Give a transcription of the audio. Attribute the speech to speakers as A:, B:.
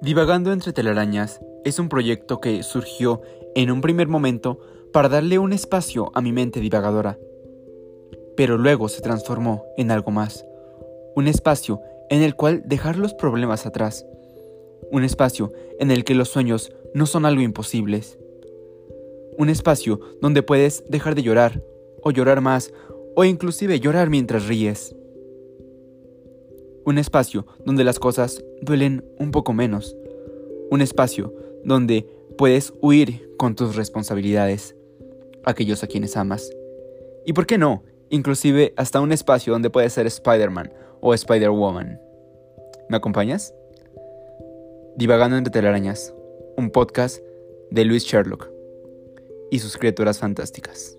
A: Divagando entre telarañas es un proyecto que surgió en un primer momento para darle un espacio a mi mente divagadora, pero luego se transformó en algo más, un espacio en el cual dejar los problemas atrás, un espacio en el que los sueños no son algo imposibles, un espacio donde puedes dejar de llorar, o llorar más, o inclusive llorar mientras ríes. Un espacio donde las cosas duelen un poco menos. Un espacio donde puedes huir con tus responsabilidades, aquellos a quienes amas. Y por qué no, inclusive hasta un espacio donde puedes ser Spider-Man o Spider-Woman. ¿Me acompañas? Divagando entre telarañas, un podcast de Luis Sherlock y sus criaturas fantásticas.